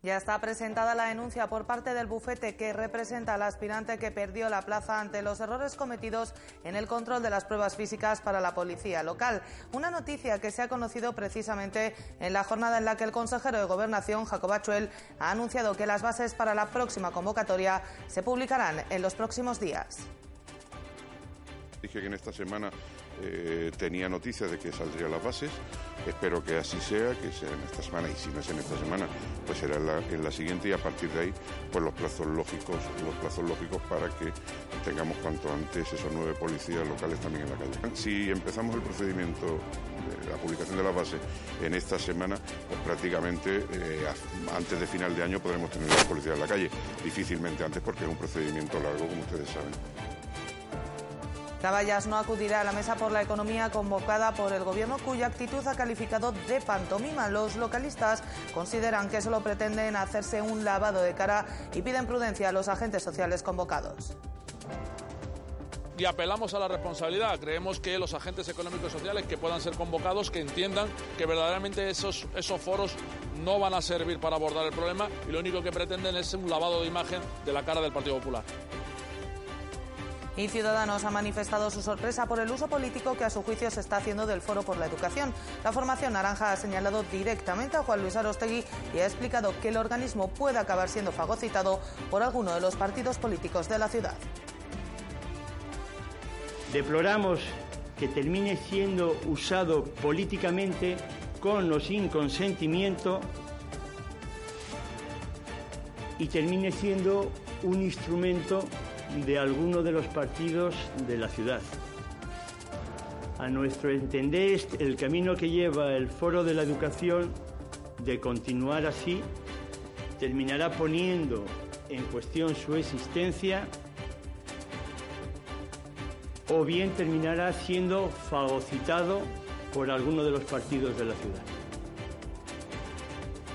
Ya está presentada la denuncia por parte del bufete que representa al aspirante que perdió la plaza ante los errores cometidos en el control de las pruebas físicas para la policía local. Una noticia que se ha conocido precisamente en la jornada en la que el consejero de Gobernación, Jacob Achuel, ha anunciado que las bases para la próxima convocatoria se publicarán en los próximos días. Dije que en esta semana eh, tenía noticias de que saldrían las bases. Espero que así sea, que sea en esta semana y si no es en esta semana, pues será en la, siguiente y a partir de ahí, pues los plazos lógicos, los plazos lógicos para que tengamos cuanto antes esos nueve policías locales también en la calle. Si empezamos el procedimiento la publicación de las bases en esta semana, pues prácticamente eh, antes de final de año podremos tener la policía en la calle. Difícilmente antes porque es un procedimiento largo, como ustedes saben. Caballas no acudirá a la mesa por la economía convocada por el Gobierno, cuya actitud ha calificado de pantomima. Los localistas consideran que solo pretenden hacerse un lavado de cara y piden prudencia a los agentes sociales convocados y apelamos a la responsabilidad. Creemos que los agentes económicos y sociales que puedan ser convocados, que entiendan que verdaderamente esos, esos foros no van a servir para abordar el problema y lo único que pretenden es un lavado de imagen de la cara del Partido Popular y Ciudadanos ha manifestado su sorpresa por el uso político que a su juicio se está haciendo del Foro por la Educación. La formación naranja ha señalado directamente a Juan Luis Arostegui y ha explicado que el organismo puede acabar siendo fagocitado por alguno de los partidos políticos de la ciudad. Deploramos que termine siendo usado políticamente con o sin consentimiento y termine siendo un instrumento de alguno de los partidos de la ciudad. A nuestro entender, el camino que lleva el Foro de la Educación de continuar así terminará poniendo en cuestión su existencia o bien terminará siendo fagocitado por alguno de los partidos de la ciudad.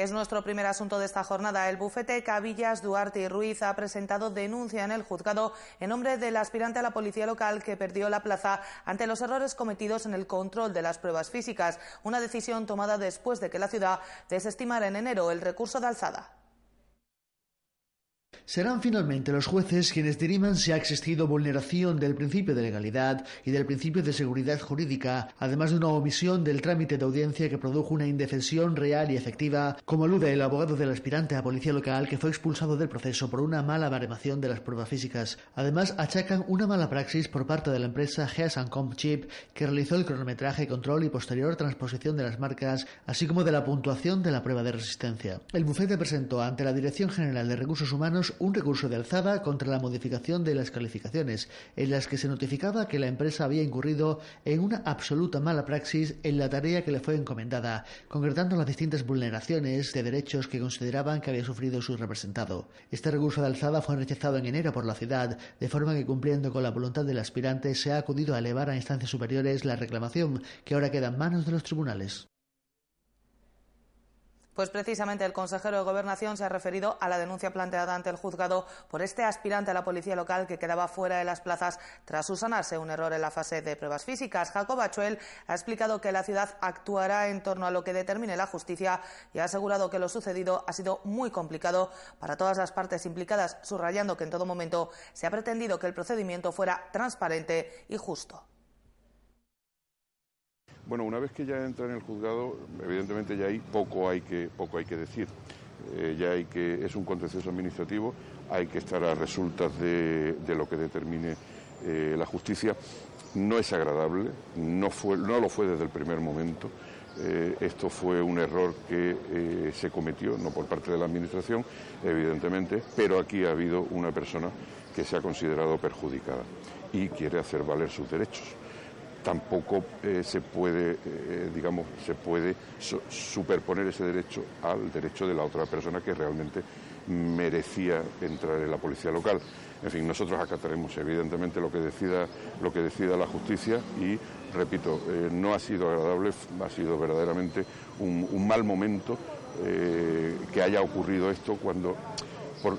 Es nuestro primer asunto de esta jornada. El bufete Cabillas, Duarte y Ruiz ha presentado denuncia en el juzgado en nombre del aspirante a la policía local que perdió la plaza ante los errores cometidos en el control de las pruebas físicas, una decisión tomada después de que la ciudad desestimara en enero el recurso de alzada. Serán finalmente los jueces quienes diriman si ha existido vulneración del principio de legalidad y del principio de seguridad jurídica, además de una omisión del trámite de audiencia que produjo una indefensión real y efectiva, como alude el abogado del aspirante a policía local que fue expulsado del proceso por una mala baremación de las pruebas físicas. Además, achacan una mala praxis por parte de la empresa Geas Chip que realizó el cronometraje, control y posterior transposición de las marcas, así como de la puntuación de la prueba de resistencia. El bufete presentó ante la Dirección General de Recursos Humanos un recurso de alzada contra la modificación de las calificaciones, en las que se notificaba que la empresa había incurrido en una absoluta mala praxis en la tarea que le fue encomendada, concretando las distintas vulneraciones de derechos que consideraban que había sufrido su representado. Este recurso de alzada fue rechazado en enero por la ciudad, de forma que cumpliendo con la voluntad del aspirante se ha acudido a elevar a instancias superiores la reclamación, que ahora queda en manos de los tribunales. Pues precisamente el consejero de Gobernación se ha referido a la denuncia planteada ante el juzgado por este aspirante a la policía local que quedaba fuera de las plazas tras usanarse un error en la fase de pruebas físicas. Jacob Achuel ha explicado que la ciudad actuará en torno a lo que determine la justicia y ha asegurado que lo sucedido ha sido muy complicado para todas las partes implicadas, subrayando que en todo momento se ha pretendido que el procedimiento fuera transparente y justo. Bueno, una vez que ya entra en el juzgado, evidentemente ya hay poco hay que, poco hay que decir. Eh, ya hay que, es un contencioso administrativo, hay que estar a resultas de, lo que determine eh, la justicia. No es agradable, no, fue, no lo fue desde el primer momento. Eh, esto fue un error que se cometió, no por parte de la Administración, evidentemente, pero aquí ha habido una persona que se ha considerado perjudicada y quiere hacer valer sus derechos tampoco eh, se puede, eh, digamos, se puede superponer ese derecho al derecho de la otra persona que realmente merecía entrar en la policía local. En fin, nosotros acataremos evidentemente lo que decida, lo que decida la justicia y, repito, eh, no ha sido agradable, ha sido verdaderamente un, mal momento eh, que haya ocurrido esto cuando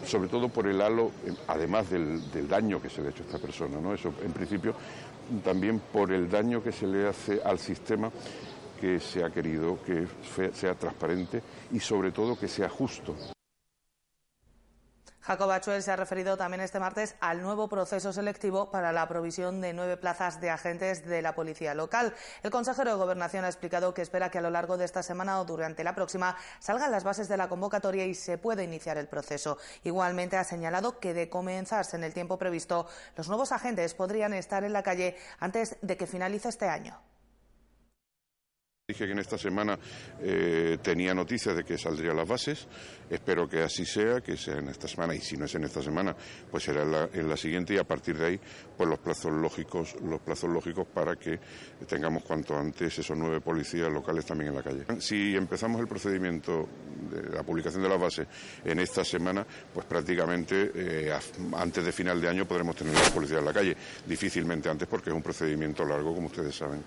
sobre todo por el halo, eh, además del, daño que se le ha hecho a esta persona, ¿no? Eso, en principio, también por el daño que se le hace al sistema que se ha querido que sea transparente y sobre todo que sea justo. Jacob Achuel se ha referido también este martes al nuevo proceso selectivo para la provisión de nueve plazas de agentes de la policía local. El consejero de Gobernación ha explicado que espera que a lo largo de esta semana o durante la próxima salgan las bases de la convocatoria y se pueda iniciar el proceso. Igualmente ha señalado que de comenzarse en el tiempo previsto, los nuevos agentes podrían estar en la calle antes de que finalice este año. Dije que en esta semana eh, tenía noticias de que saldrían las bases. Espero que así sea, que sea en esta semana. Y si no es en esta semana, pues será en la, siguiente y a partir de ahí, pues los plazos lógicos, los plazos lógicos para que tengamos cuanto antes esos nueve policías locales también en la calle. Si empezamos el procedimiento de la publicación de las bases en esta semana, pues prácticamente eh, antes de final de año podremos tener las policías en la calle. Difícilmente antes porque es un procedimiento largo, como ustedes saben.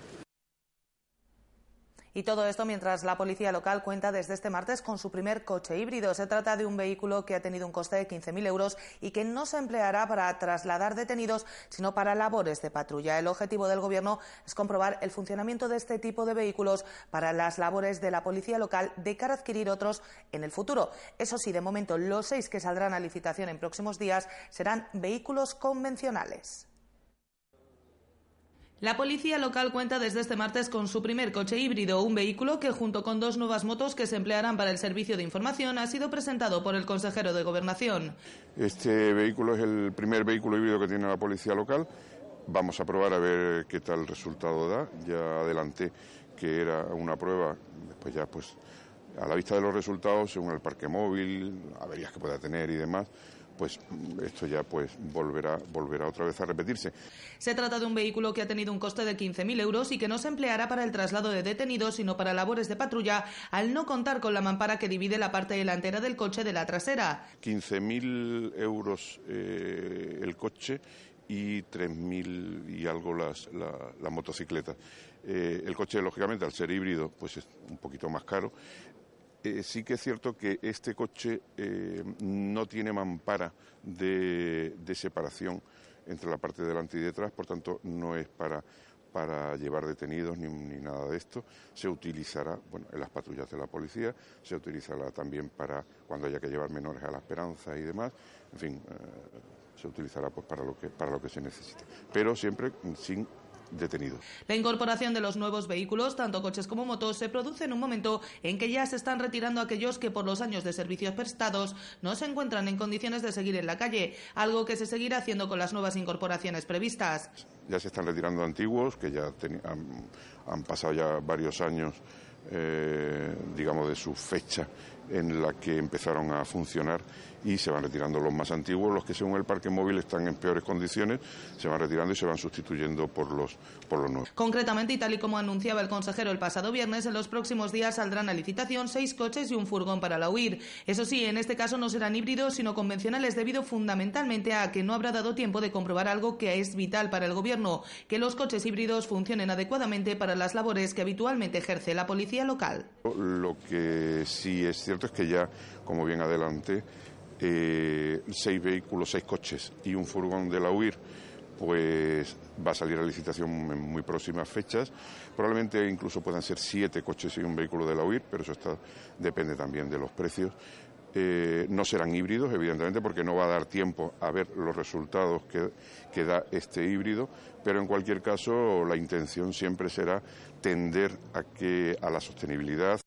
Y todo esto mientras la policía local cuenta desde este martes con su primer coche híbrido. Se trata de un vehículo que ha tenido un coste de 15.000 euros y que no se empleará para trasladar detenidos, sino para labores de patrulla. El objetivo del Gobierno es comprobar el funcionamiento de este tipo de vehículos para las labores de la policía local de cara a adquirir otros en el futuro. Eso sí, de momento, los seis que saldrán a licitación en próximos días serán vehículos convencionales. La policía local cuenta desde este martes con su primer coche híbrido, un vehículo que junto con dos nuevas motos que se emplearán para el servicio de información ha sido presentado por el consejero de Gobernación. Este vehículo es el primer vehículo híbrido que tiene la policía local. Vamos a probar a ver qué tal resultado da. Ya adelanté que era una prueba, después ya pues a la vista de los resultados, según el parque móvil, averías que pueda tener y demás, pues esto ya pues volverá, volverá otra vez a repetirse. Se trata de un vehículo que ha tenido un coste de 15.000 euros y que no se empleará para el traslado de detenidos, sino para labores de patrulla, al no contar con la mampara que divide la parte delantera del coche de la trasera. 15.000 euros eh, el coche y 3.000 y algo las, la, motocicleta. Eh, el coche, lógicamente, al ser híbrido, pues es un poquito más caro. Eh, sí que es cierto que este coche eh, no tiene mampara de, separación entre la parte de delante y detrás, por tanto no es para, para llevar detenidos ni, nada de esto. Se utilizará bueno, en las patrullas de la policía, se utilizará también para cuando haya que llevar menores a la esperanza y demás. En fin, eh, se utilizará pues, para, lo que, para lo que se necesite, pero siempre sin detenidos. La incorporación de los nuevos vehículos, tanto coches como motos, se produce en un momento en que ya se están retirando aquellos que por los años de servicios prestados no se encuentran en condiciones de seguir en la calle, algo que se seguirá haciendo con las nuevas incorporaciones previstas. Ya se están retirando antiguos, que ya han, pasado ya varios años, eh, digamos, de su fecha en la que empezaron a funcionar y se van retirando los más antiguos, los que según el parque móvil están en peores condiciones, se van retirando y se van sustituyendo por los, por los nuevos. Concretamente, y tal y como anunciaba el consejero el pasado viernes, en los próximos días saldrán a licitación seis coches y un furgón para la huir. Eso sí, en este caso no serán híbridos, sino convencionales, debido fundamentalmente a que no habrá dado tiempo de comprobar algo que es vital para el Gobierno, que los coches híbridos funcionen adecuadamente para las labores que habitualmente ejerce la policía local. Lo que sí es cierto es que ya, como bien adelante, eh, seis vehículos, seis coches y un furgón de la UIR, pues va a salir a licitación en muy próximas fechas. Probablemente incluso puedan ser siete coches y un vehículo de la UIR, pero eso está, depende también de los precios. Eh, no serán híbridos, evidentemente, porque no va a dar tiempo a ver los resultados que, que, da este híbrido, pero en cualquier caso la intención siempre será tender a que a la sostenibilidad.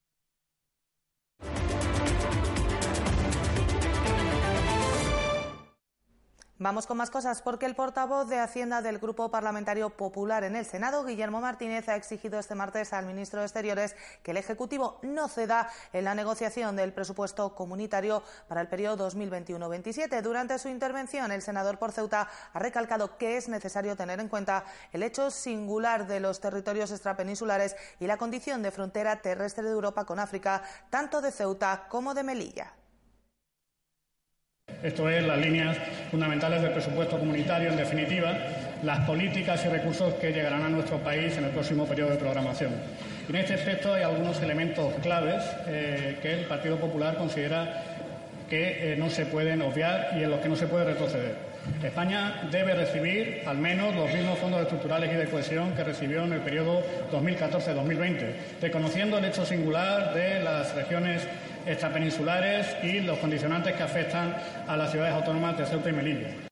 Vamos con más cosas porque el portavoz de Hacienda del Grupo Parlamentario Popular en el Senado, Guillermo Martínez, ha exigido este martes al ministro de Exteriores que el Ejecutivo no ceda en la negociación del presupuesto comunitario para el periodo 2021-27. Durante su intervención, el senador por Ceuta ha recalcado que es necesario tener en cuenta el hecho singular de los territorios extrapeninsulares y la condición de frontera terrestre de Europa con África, tanto de Ceuta como de Melilla. Esto es las líneas fundamentales del presupuesto comunitario, en definitiva, las políticas y recursos que llegarán a nuestro país en el próximo periodo de programación. En este aspecto hay algunos elementos claves eh, que el Partido Popular considera que eh, no se pueden obviar y en los que no se puede retroceder. España debe recibir al menos los mismos fondos estructurales y de cohesión que recibió en el periodo 2014-2020, reconociendo el hecho singular de las regiones extrapeninsulares y los condicionantes que afectan a las ciudades autónomas de Ceuta y Melilla.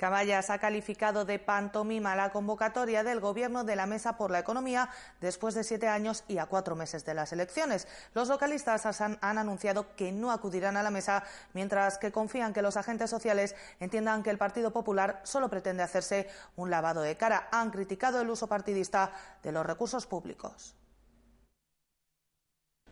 Caballas ha calificado de pantomima la convocatoria del Gobierno de la Mesa por la Economía después de siete años y a cuatro meses de las elecciones. Los localistas han, han, anunciado que no acudirán a la mesa, mientras que confían que los agentes sociales entiendan que el Partido Popular solo pretende hacerse un lavado de cara. Han criticado el uso partidista de los recursos públicos.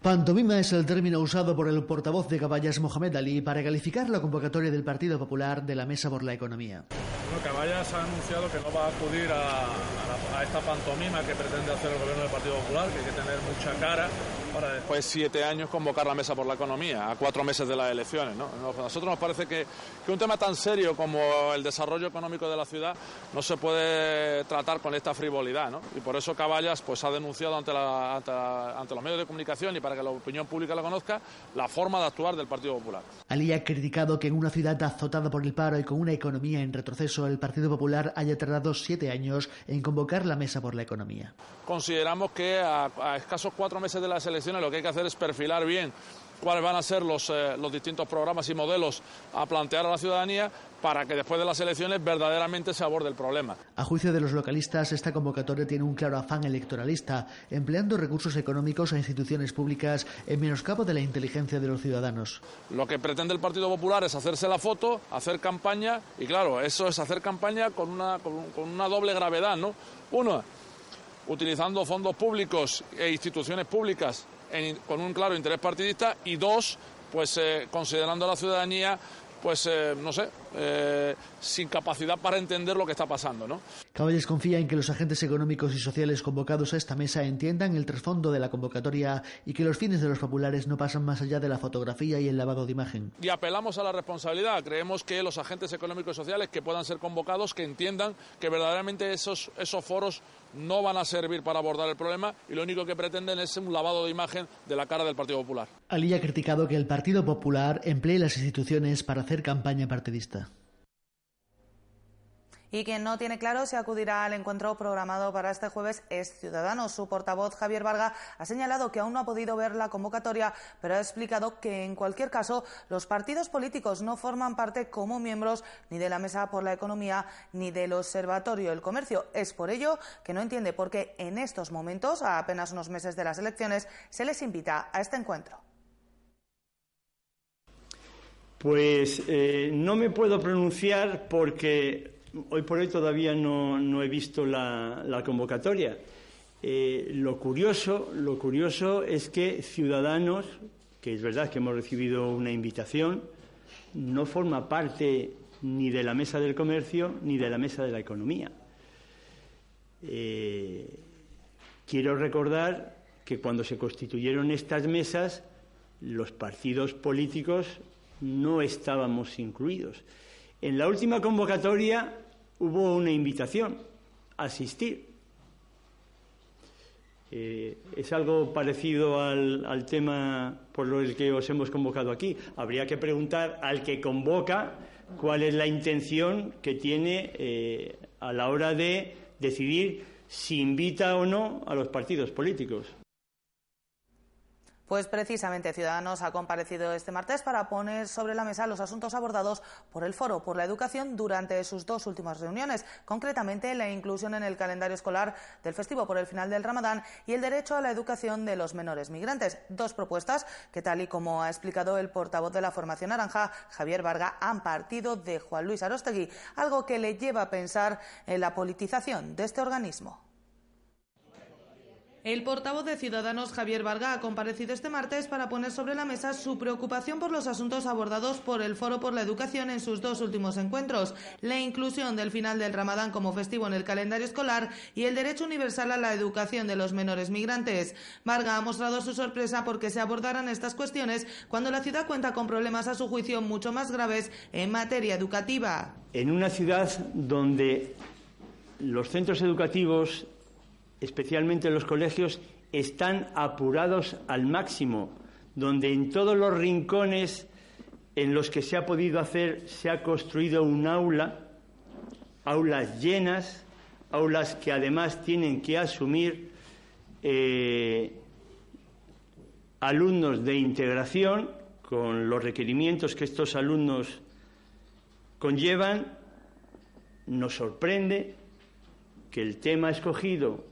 Pantomima es el término usado por el portavoz de Caballas Mohamed Ali para calificar la convocatoria del Partido Popular de la Mesa por la Economía. Bueno, Caballas ha anunciado que no va a acudir a, esta pantomima que pretende hacer el gobierno del Partido Popular, que hay que tener mucha cara para después siete años convocar la Mesa por la Economía, a cuatro meses de las elecciones. ¿no? A nosotros nos parece que, un tema tan serio como el desarrollo económico de la ciudad no se puede tratar con esta frivolidad. ¿no? Y por eso Caballas pues, ha denunciado ante, ante los medios de comunicación y para que la opinión pública la conozca, la forma de actuar del Partido Popular. Ali ha criticado que en una ciudad azotada por el paro y con una economía en retroceso, el Partido Popular haya tardado siete años en convocar la mesa por la economía. Consideramos que a, a escasos cuatro meses de las elecciones lo que hay que hacer es perfilar bien cuáles van a ser los, eh, los, distintos programas y modelos a plantear a la ciudadanía para que después de las elecciones verdaderamente se aborde el problema. A juicio de los localistas, esta convocatoria tiene un claro afán electoralista, empleando recursos económicos a instituciones públicas en menoscabo de la inteligencia de los ciudadanos. Lo que pretende el Partido Popular es hacerse la foto, hacer campaña, y claro, eso es hacer campaña con una, con, con una doble gravedad, ¿no? Uno, utilizando fondos públicos e instituciones públicas en, con un claro interés partidista y dos, pues eh, considerando a la ciudadanía pues eh, no sé, eh, sin capacidad para entender lo que está pasando. ¿no? Caballes confía en que los agentes económicos y sociales convocados a esta mesa entiendan el trasfondo de la convocatoria y que los fines de los populares no pasan más allá de la fotografía y el lavado de imagen. Y apelamos a la responsabilidad. Creemos que los agentes económicos y sociales que puedan ser convocados, que entiendan que verdaderamente esos, esos foros no van a servir para abordar el problema y lo único que pretenden es un lavado de imagen de la cara del Partido Popular. Ali ha criticado que el Partido Popular emplee las instituciones para hacer campaña partidista. Y quien no tiene claro si acudirá al encuentro programado para este jueves es Ciudadanos. Su portavoz, Javier Varga, ha señalado que aún no ha podido ver la convocatoria, pero ha explicado que, en cualquier caso, los partidos políticos no forman parte como miembros ni de la Mesa por la Economía ni del Observatorio del Comercio. Es por ello que no entiende por qué en estos momentos, a apenas unos meses de las elecciones, se les invita a este encuentro. Pues eh, no me puedo pronunciar porque hoy por hoy todavía no, no he visto la, convocatoria. Eh, lo, curioso, lo curioso es que Ciudadanos, que es verdad que hemos recibido una invitación, no forma parte ni de la mesa del comercio ni de la mesa de la economía. Eh, quiero recordar que cuando se constituyeron estas mesas, los partidos políticos no estábamos incluidos. En la última convocatoria hubo una invitación a asistir. Eh, es algo parecido al, tema por el que os hemos convocado aquí. Habría que preguntar al que convoca cuál es la intención que tiene eh, a la hora de decidir si invita o no a los partidos políticos. Pues precisamente Ciudadanos ha comparecido este martes para poner sobre la mesa los asuntos abordados por el Foro por la Educación durante sus dos últimas reuniones, concretamente la inclusión en el calendario escolar del festivo por el final del Ramadán y el derecho a la educación de los menores migrantes. Dos propuestas que, tal y como ha explicado el portavoz de la Formación Naranja, Javier Varga, han partido de Juan Luis Arostegui, algo que le lleva a pensar en la politización de este organismo. El portavoz de Ciudadanos, Javier Varga, ha comparecido este martes para poner sobre la mesa su preocupación por los asuntos abordados por el Foro por la Educación en sus dos últimos encuentros, la inclusión del final del Ramadán como festivo en el calendario escolar y el derecho universal a la educación de los menores migrantes. Varga ha mostrado su sorpresa porque se abordaran estas cuestiones cuando la ciudad cuenta con problemas a su juicio mucho más graves en materia educativa. En una ciudad donde los centros educativos especialmente los colegios, están apurados al máximo, donde en todos los rincones en los que se ha podido hacer se ha construido un aula, aulas llenas, aulas que además tienen que asumir eh, alumnos de integración con los requerimientos que estos alumnos conllevan, nos sorprende que el tema escogido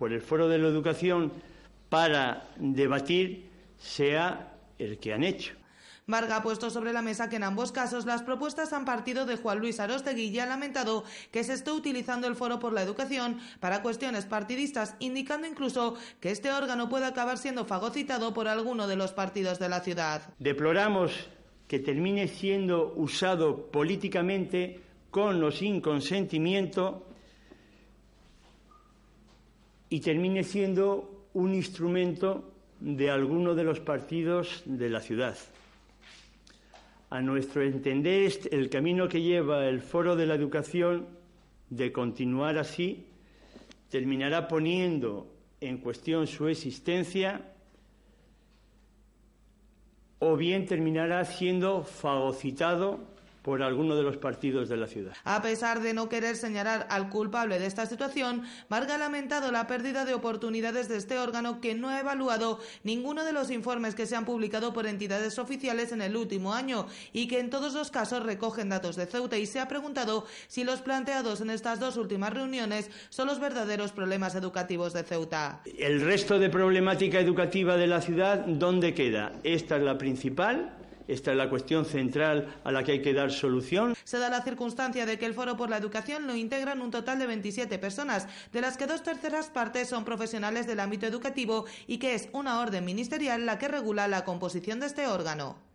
por el Foro de la Educación para debatir sea el que han hecho. Varga ha puesto sobre la mesa que en ambos casos las propuestas han partido de Juan Luis Arostegui y ha lamentado que se esté utilizando el Foro por la Educación para cuestiones partidistas, indicando incluso que este órgano puede acabar siendo fagocitado por alguno de los partidos de la ciudad. Deploramos que termine siendo usado políticamente con o sin consentimiento y termine siendo un instrumento de alguno de los partidos de la ciudad. A nuestro entender, el camino que lleva el Foro de la Educación de continuar así terminará poniendo en cuestión su existencia o bien terminará siendo fagocitado por alguno de los partidos de la ciudad. A pesar de no querer señalar al culpable de esta situación, Varga ha lamentado la pérdida de oportunidades de este órgano que no ha evaluado ninguno de los informes que se han publicado por entidades oficiales en el último año y que en todos los casos recogen datos de Ceuta y se ha preguntado si los planteados en estas dos últimas reuniones son los verdaderos problemas educativos de Ceuta. El resto de problemática educativa de la ciudad, ¿dónde queda? Esta es la principal esta es la cuestión central a la que hay que dar solución. Se da la circunstancia de que el Foro por la Educación lo integran un total de 27 personas, de las que dos terceras partes son profesionales del ámbito educativo y que es una orden ministerial la que regula la composición de este órgano.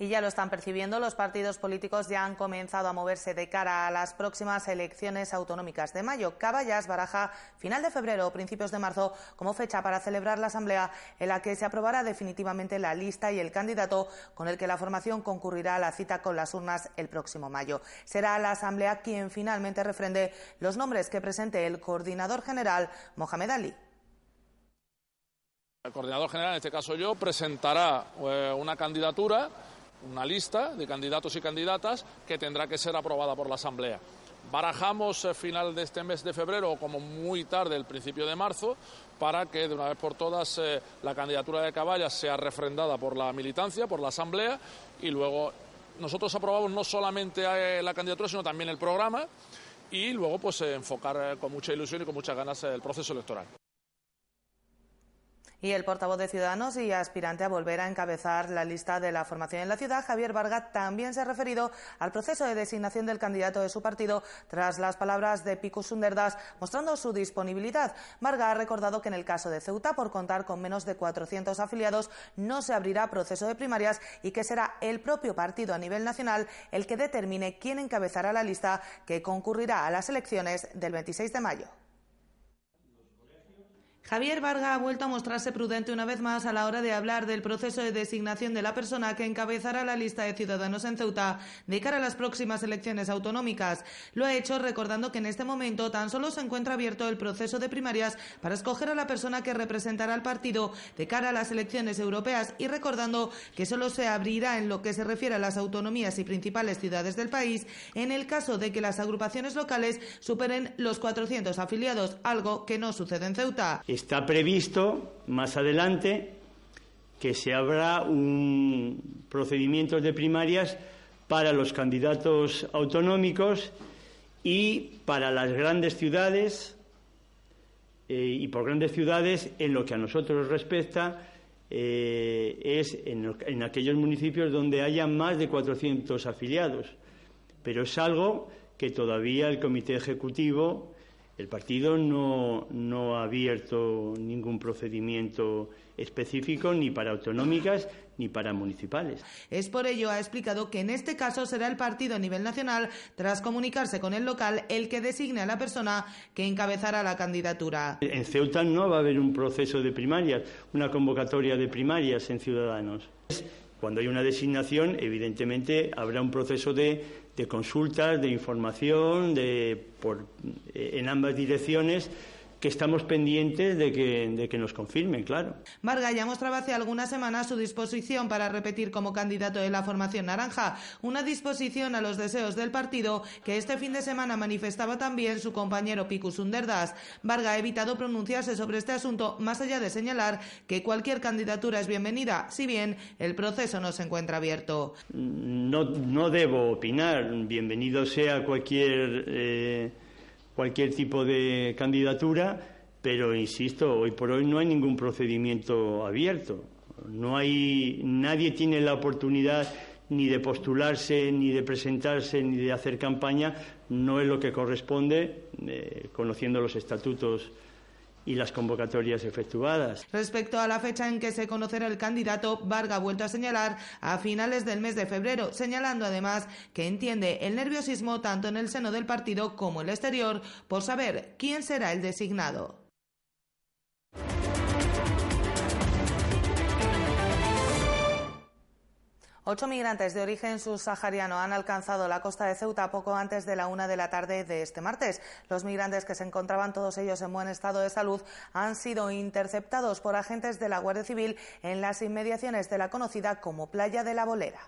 Y ya lo están percibiendo, los partidos políticos ya han comenzado a moverse de cara a las próximas elecciones autonómicas de mayo. Caballas baraja final de febrero o principios de marzo como fecha para celebrar la asamblea en la que se aprobará definitivamente la lista y el candidato con el que la formación concurrirá a la cita con las urnas el próximo mayo. Será la asamblea quien finalmente refrende los nombres que presente el coordinador general Mohamed Ali. El coordinador general, en este caso yo, presentará eh, una candidatura una lista de candidatos y candidatas que tendrá que ser aprobada por la Asamblea. Barajamos el final de este mes de febrero o como muy tarde el principio de marzo para que de una vez por todas eh, la candidatura de Caballas sea refrendada por la militancia, por la Asamblea y luego nosotros aprobamos no solamente eh, la candidatura sino también el programa y luego pues eh, enfocar con mucha ilusión y con muchas ganas el proceso electoral. Y el portavoz de Ciudadanos y aspirante a volver a encabezar la lista de la formación en la ciudad, Javier Varga, también se ha referido al proceso de designación del candidato de su partido tras las palabras de Pico Sunderdas mostrando su disponibilidad. Varga ha recordado que en el caso de Ceuta, por contar con menos de 400 afiliados, no se abrirá proceso de primarias y que será el propio partido a nivel nacional el que determine quién encabezará la lista que concurrirá a las elecciones del 26 de mayo. Javier Varga ha vuelto a mostrarse prudente una vez más a la hora de hablar del proceso de designación de la persona que encabezará la lista de ciudadanos en Ceuta de cara a las próximas elecciones autonómicas. Lo ha hecho recordando que en este momento tan solo se encuentra abierto el proceso de primarias para escoger a la persona que representará al partido de cara a las elecciones europeas y recordando que solo se abrirá en lo que se refiere a las autonomías y principales ciudades del país en el caso de que las agrupaciones locales superen los 400 afiliados, algo que no sucede en Ceuta. Está previsto más adelante que se abra un procedimiento de primarias para los candidatos autonómicos y para las grandes ciudades eh, y por grandes ciudades en lo que a nosotros respecta eh, es en, aquellos municipios donde haya más de 400 afiliados. Pero es algo que todavía el Comité Ejecutivo, el partido no, no ha abierto ningún procedimiento específico ni para autonómicas ni para municipales. Es por ello, ha explicado que en este caso será el partido a nivel nacional, tras comunicarse con el local, el que designe a la persona que encabezará la candidatura. En Ceuta no va a haber un proceso de primarias, una convocatoria de primarias en Ciudadanos. Cuando hay una designación, evidentemente habrá un proceso de, de consultas, de información, de, por, en ambas direcciones que estamos pendientes de que, de que nos confirmen, claro. Varga ya mostraba hace algunas semanas su disposición para repetir como candidato de la formación naranja, una disposición a los deseos del partido que este fin de semana manifestaba también su compañero Picus Underdas. Varga ha evitado pronunciarse sobre este asunto, más allá de señalar que cualquier candidatura es bienvenida, si bien el proceso no se encuentra abierto. No, no debo opinar, bienvenido sea cualquier... Eh cualquier tipo de candidatura, pero insisto, hoy por hoy no hay ningún procedimiento abierto. No hay nadie tiene la oportunidad ni de postularse, ni de presentarse, ni de hacer campaña, no es lo que corresponde, eh, conociendo los estatutos y las convocatorias efectuadas. Respecto a la fecha en que se conocerá el candidato, Varga ha vuelto a señalar a finales del mes de febrero, señalando además que entiende el nerviosismo tanto en el seno del partido como en el exterior por saber quién será el designado. Ocho migrantes de origen subsahariano han alcanzado la costa de Ceuta poco antes de la una de la tarde de este martes. Los migrantes, que se encontraban todos ellos en buen estado de salud, han sido interceptados por agentes de la Guardia Civil en las inmediaciones de la conocida como Playa de la Bolera.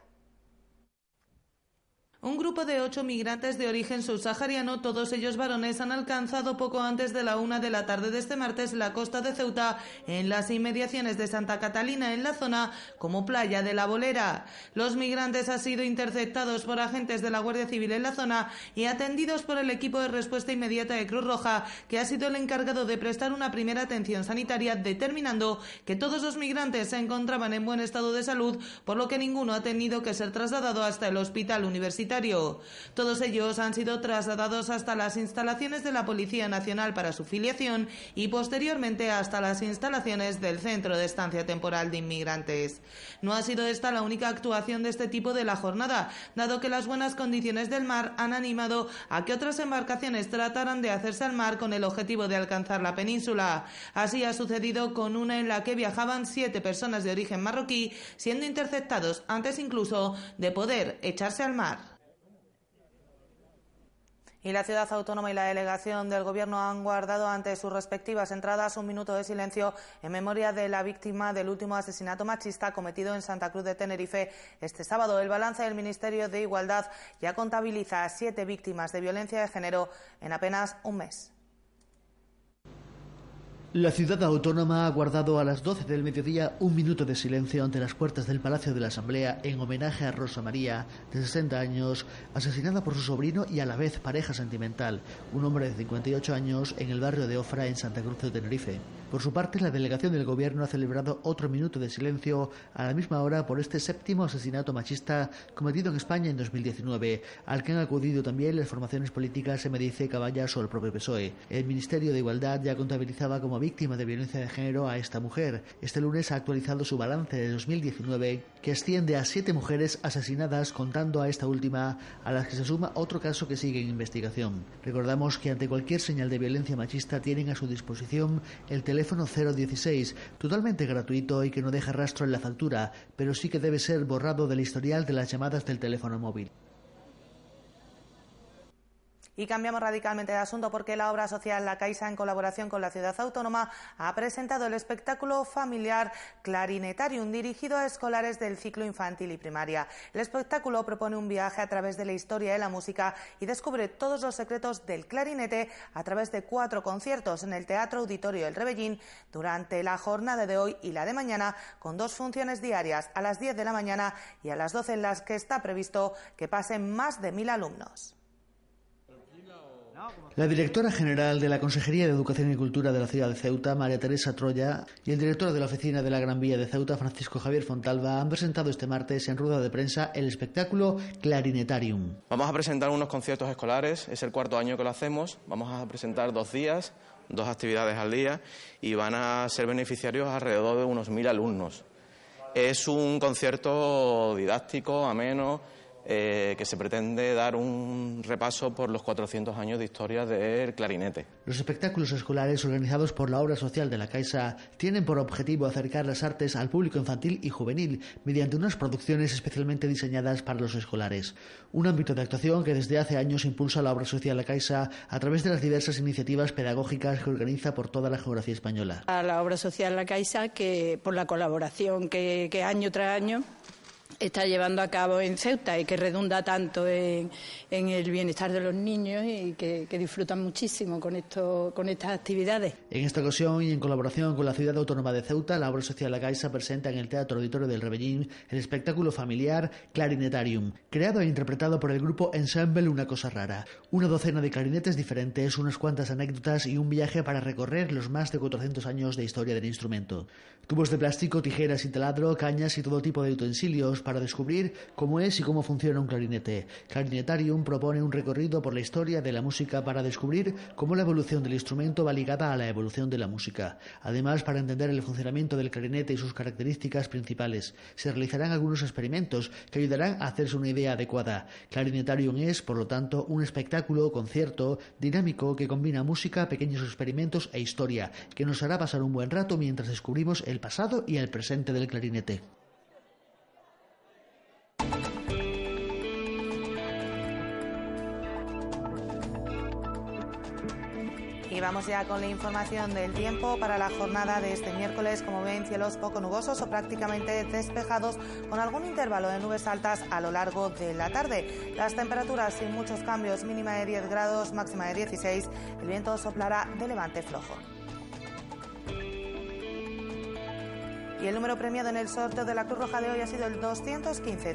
Un grupo de ocho migrantes de origen subsahariano, todos ellos varones, han alcanzado poco antes de la una de la tarde de este martes la costa de Ceuta, en las inmediaciones de Santa Catalina, en la zona como Playa de la Bolera. Los migrantes han sido interceptados por agentes de la Guardia Civil en la zona y atendidos por el equipo de respuesta inmediata de Cruz Roja, que ha sido el encargado de prestar una primera atención sanitaria, determinando que todos los migrantes se encontraban en buen estado de salud, por lo que ninguno ha tenido que ser trasladado hasta el hospital universitario todos ellos han sido trasladados hasta las instalaciones de la Policía Nacional para su filiación y posteriormente hasta las instalaciones del Centro de Estancia Temporal de Inmigrantes. No ha sido esta la única actuación de este tipo de la jornada, dado que las buenas condiciones del mar han animado a que otras embarcaciones trataran de hacerse al mar con el objetivo de alcanzar la península. Así ha sucedido con una en la que viajaban siete personas de origen marroquí, siendo interceptados antes incluso de poder echarse al mar. Y la ciudad autónoma y la delegación del Gobierno han guardado ante sus respectivas entradas un minuto de silencio en memoria de la víctima del último asesinato machista cometido en Santa Cruz de Tenerife este sábado. El balance del Ministerio de Igualdad ya contabiliza siete víctimas de violencia de género en apenas un mes. La ciudad autónoma ha guardado a las 12 del mediodía un minuto de silencio ante las puertas del Palacio de la Asamblea en homenaje a Rosa María, de 60 años, asesinada por su sobrino y a la vez pareja sentimental, un hombre de 58 años, en el barrio de Ofra, en Santa Cruz de Tenerife. Por su parte, la delegación del Gobierno ha celebrado otro minuto de silencio a la misma hora por este séptimo asesinato machista cometido en España en 2019, al que han acudido también las formaciones políticas MDC, Caballas o el propio PSOE. El Ministerio de Igualdad ya contabilizaba como víctima de violencia de género a esta mujer. Este lunes ha actualizado su balance de 2019, que asciende a siete mujeres asesinadas, contando a esta última, a las que se suma otro caso que sigue en investigación. Recordamos que ante cualquier señal de violencia machista tienen a su disposición el teléfono teléfono 016, totalmente gratuito y que no deja rastro en la factura, pero sí que debe ser borrado del historial de las llamadas del teléfono móvil. Y cambiamos radicalmente de asunto porque la obra social La Caixa, en colaboración con la ciudad autónoma, ha presentado el espectáculo familiar Clarinetarium, dirigido a escolares del ciclo infantil y primaria. El espectáculo propone un viaje a través de la historia de la música y descubre todos los secretos del clarinete a través de cuatro conciertos en el Teatro Auditorio del Rebellín durante la jornada de hoy y la de mañana, con dos funciones diarias a las 10 de la mañana y a las 12 en las que está previsto que pasen más de mil alumnos. La directora general de la Consejería de Educación y Cultura de la ciudad de Ceuta, María Teresa Troya, y el director de la oficina de la Gran Vía de Ceuta, Francisco Javier Fontalva, han presentado este martes en rueda de prensa el espectáculo Clarinetarium. Vamos a presentar unos conciertos escolares, es el cuarto año que lo hacemos, vamos a presentar dos días, dos actividades al día y van a ser beneficiarios alrededor de unos mil alumnos. Es un concierto didáctico, ameno, eh, que se pretende dar un repaso por los 400 años de historia del clarinete. Los espectáculos escolares organizados por la obra social de la Caixa tienen por objetivo acercar las artes al público infantil y juvenil mediante unas producciones especialmente diseñadas para los escolares. Un ámbito de actuación que desde hace años impulsa la obra social La Caixa a través de las diversas iniciativas pedagógicas que organiza por toda la geografía española. A la obra social La Caixa que por la colaboración que año tras año está llevando a cabo en Ceuta y que redunda tanto en, el bienestar de los niños y que, disfrutan muchísimo con, esto, con estas actividades. En esta ocasión y en colaboración con la Ciudad Autónoma de Ceuta, la obra social La Caixa presenta en el Teatro Auditorio del Rebellín el espectáculo familiar Clarinetarium, creado e interpretado por el grupo Ensemble Una Cosa Rara. Una docena de clarinetes diferentes, unas cuantas anécdotas y un viaje para recorrer los más de 400 años de historia del instrumento. Tubos de plástico, tijeras y taladro, cañas y todo tipo de utensilios para descubrir cómo es y cómo funciona un clarinete. Clarinetarium propone un recorrido por la historia de la música para descubrir cómo la evolución del instrumento va ligada a la evolución de la música. Además, para entender el funcionamiento del clarinete y sus características principales, se realizarán algunos experimentos que ayudarán a hacerse una idea adecuada. Clarinetarium es, por lo tanto, un espectáculo, concierto, dinámico que combina música, pequeños experimentos e historia, que nos hará pasar un buen rato mientras descubrimos el pasado y el presente del clarinete. Y vamos ya con la información del tiempo para la jornada de este miércoles. Como ven, cielos poco nubosos o prácticamente despejados con algún intervalo de nubes altas a lo largo de la tarde. Las temperaturas sin muchos cambios, mínima de 10 grados, máxima de 16. El viento soplará de levante flojo. Y el número premiado en el sorteo de la Cruz Roja de hoy ha sido el 215